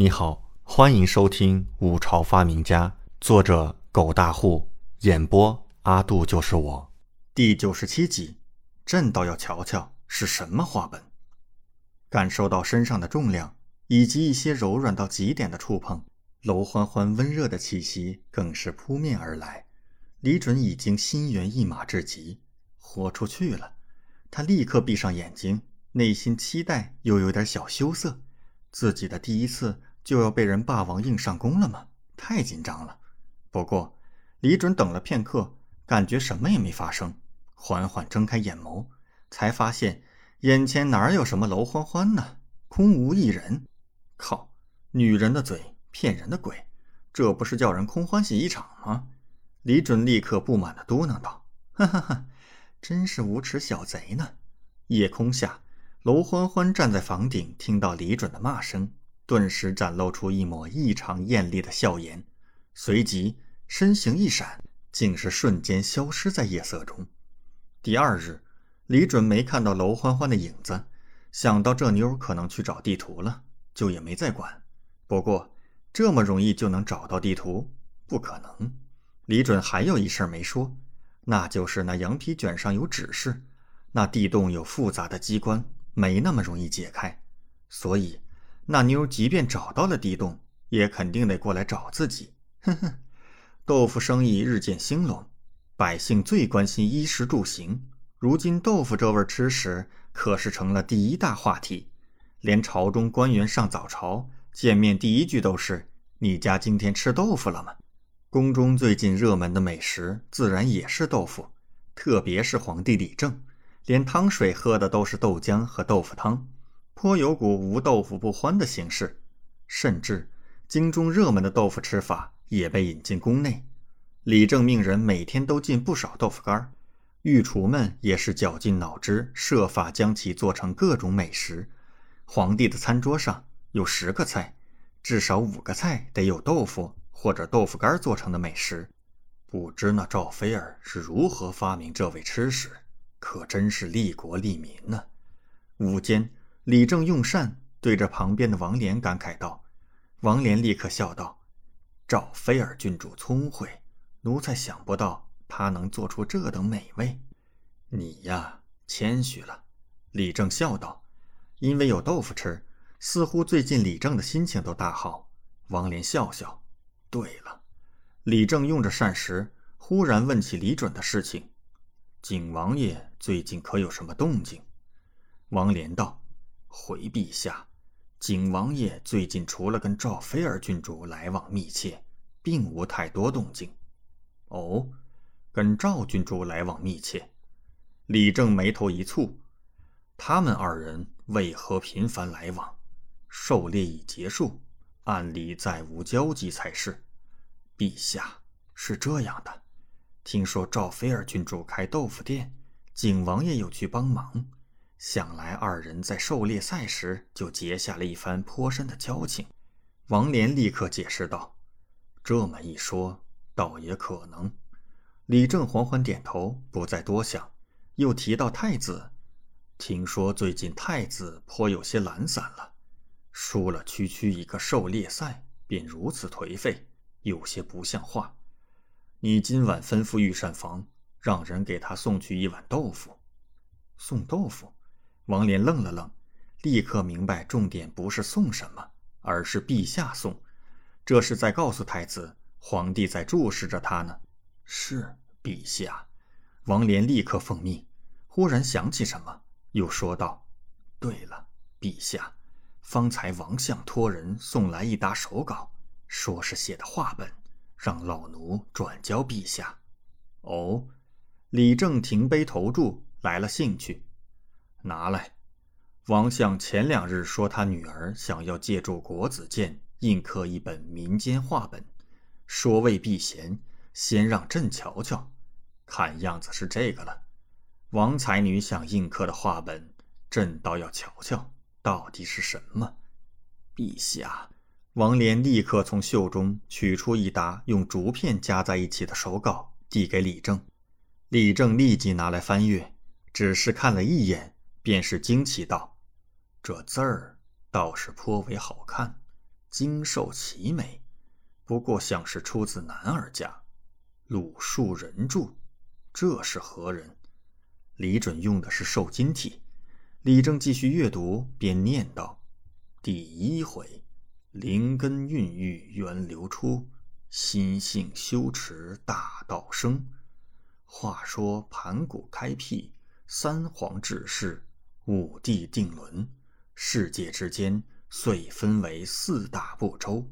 你好，欢迎收听《五朝发明家》，作者狗大户，演播阿杜就是我，第九十七集。朕倒要瞧瞧是什么画本。感受到身上的重量，以及一些柔软到极点的触碰，楼欢欢温热的气息更是扑面而来。李准已经心猿意马至极，豁出去了。他立刻闭上眼睛，内心期待又有点小羞涩，自己的第一次。就要被人霸王硬上弓了吗？太紧张了。不过，李准等了片刻，感觉什么也没发生，缓缓睁开眼眸，才发现眼前哪有什么楼欢欢呢？空无一人。靠！女人的嘴骗人的鬼，这不是叫人空欢喜一场吗？李准立刻不满地嘟囔道：“哈哈哈，真是无耻小贼呢！”夜空下，楼欢欢站在房顶，听到李准的骂声。顿时展露出一抹异常艳丽的笑颜，随即身形一闪，竟是瞬间消失在夜色中。第二日，李准没看到楼欢欢的影子，想到这妞可能去找地图了，就也没再管。不过这么容易就能找到地图，不可能。李准还有一事没说，那就是那羊皮卷上有指示，那地洞有复杂的机关，没那么容易解开，所以。那妞即便找到了地洞，也肯定得过来找自己。哼哼，豆腐生意日渐兴隆，百姓最关心衣食住行。如今豆腐这味吃食可是成了第一大话题，连朝中官员上早朝见面第一句都是：“你家今天吃豆腐了吗？”宫中最近热门的美食自然也是豆腐，特别是皇帝李政，连汤水喝的都是豆浆和豆腐汤。颇有股无豆腐不欢的形式，甚至京中热门的豆腐吃法也被引进宫内。李政命人每天都进不少豆腐干，御厨们也是绞尽脑汁，设法将其做成各种美食。皇帝的餐桌上有十个菜，至少五个菜得有豆腐或者豆腐干做成的美食。不知那赵菲儿是如何发明这味吃食，可真是利国利民呢。午间。李正用膳，对着旁边的王莲感慨道：“王莲立刻笑道：‘赵菲儿郡主聪慧，奴才想不到她能做出这等美味。’你呀，谦虚了。”李正笑道：“因为有豆腐吃，似乎最近李正的心情都大好。”王莲笑笑：“对了。”李正用着膳食，忽然问起李准的事情：“景王爷最近可有什么动静？”王莲道。回陛下，景王爷最近除了跟赵菲儿郡主来往密切，并无太多动静。哦，跟赵郡主来往密切。李正眉头一蹙，他们二人为何频繁来往？狩猎已结束，按理再无交集才是。陛下是这样的，听说赵菲儿郡主开豆腐店，景王爷有去帮忙。想来二人在狩猎赛时就结下了一番颇深的交情。王莲立刻解释道：“这么一说，倒也可能。”李正缓缓点头，不再多想，又提到太子：“听说最近太子颇有些懒散了，输了区区一个狩猎赛，便如此颓废，有些不像话。你今晚吩咐御膳房，让人给他送去一碗豆腐。送豆腐。”王莲愣了愣，立刻明白重点不是送什么，而是陛下送。这是在告诉太子，皇帝在注视着他呢。是陛下。王莲立刻奉命。忽然想起什么，又说道：“对了，陛下，方才王相托人送来一沓手稿，说是写的话本，让老奴转交陛下。”哦，李正停杯投箸，来了兴趣。拿来，王相前两日说他女儿想要借助国子监印刻一本民间话本，说为避嫌，先让朕瞧瞧。看样子是这个了。王才女想印刻的话本，朕倒要瞧瞧到底是什么。陛下，王莲立刻从袖中取出一沓用竹片夹在一起的手稿，递给李正。李正立即拿来翻阅，只是看了一眼。便是惊奇道：“这字儿倒是颇为好看，精瘦奇美，不过像是出自男儿家。鲁树人著，这是何人？李准用的是瘦金体。李正继续阅读，便念道：“第一回，灵根孕育源流出，心性修持大道生。话说盘古开辟，三皇治世，五帝定伦，世界之间遂分为四大部洲。”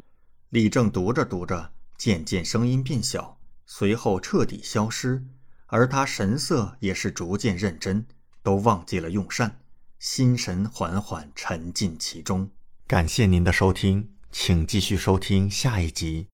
李正读着读着，渐渐声音变小，随后彻底消失，而他神色也是逐渐认真，都忘记了用膳。心神缓缓沉浸其中。感谢您的收听，请继续收听下一集。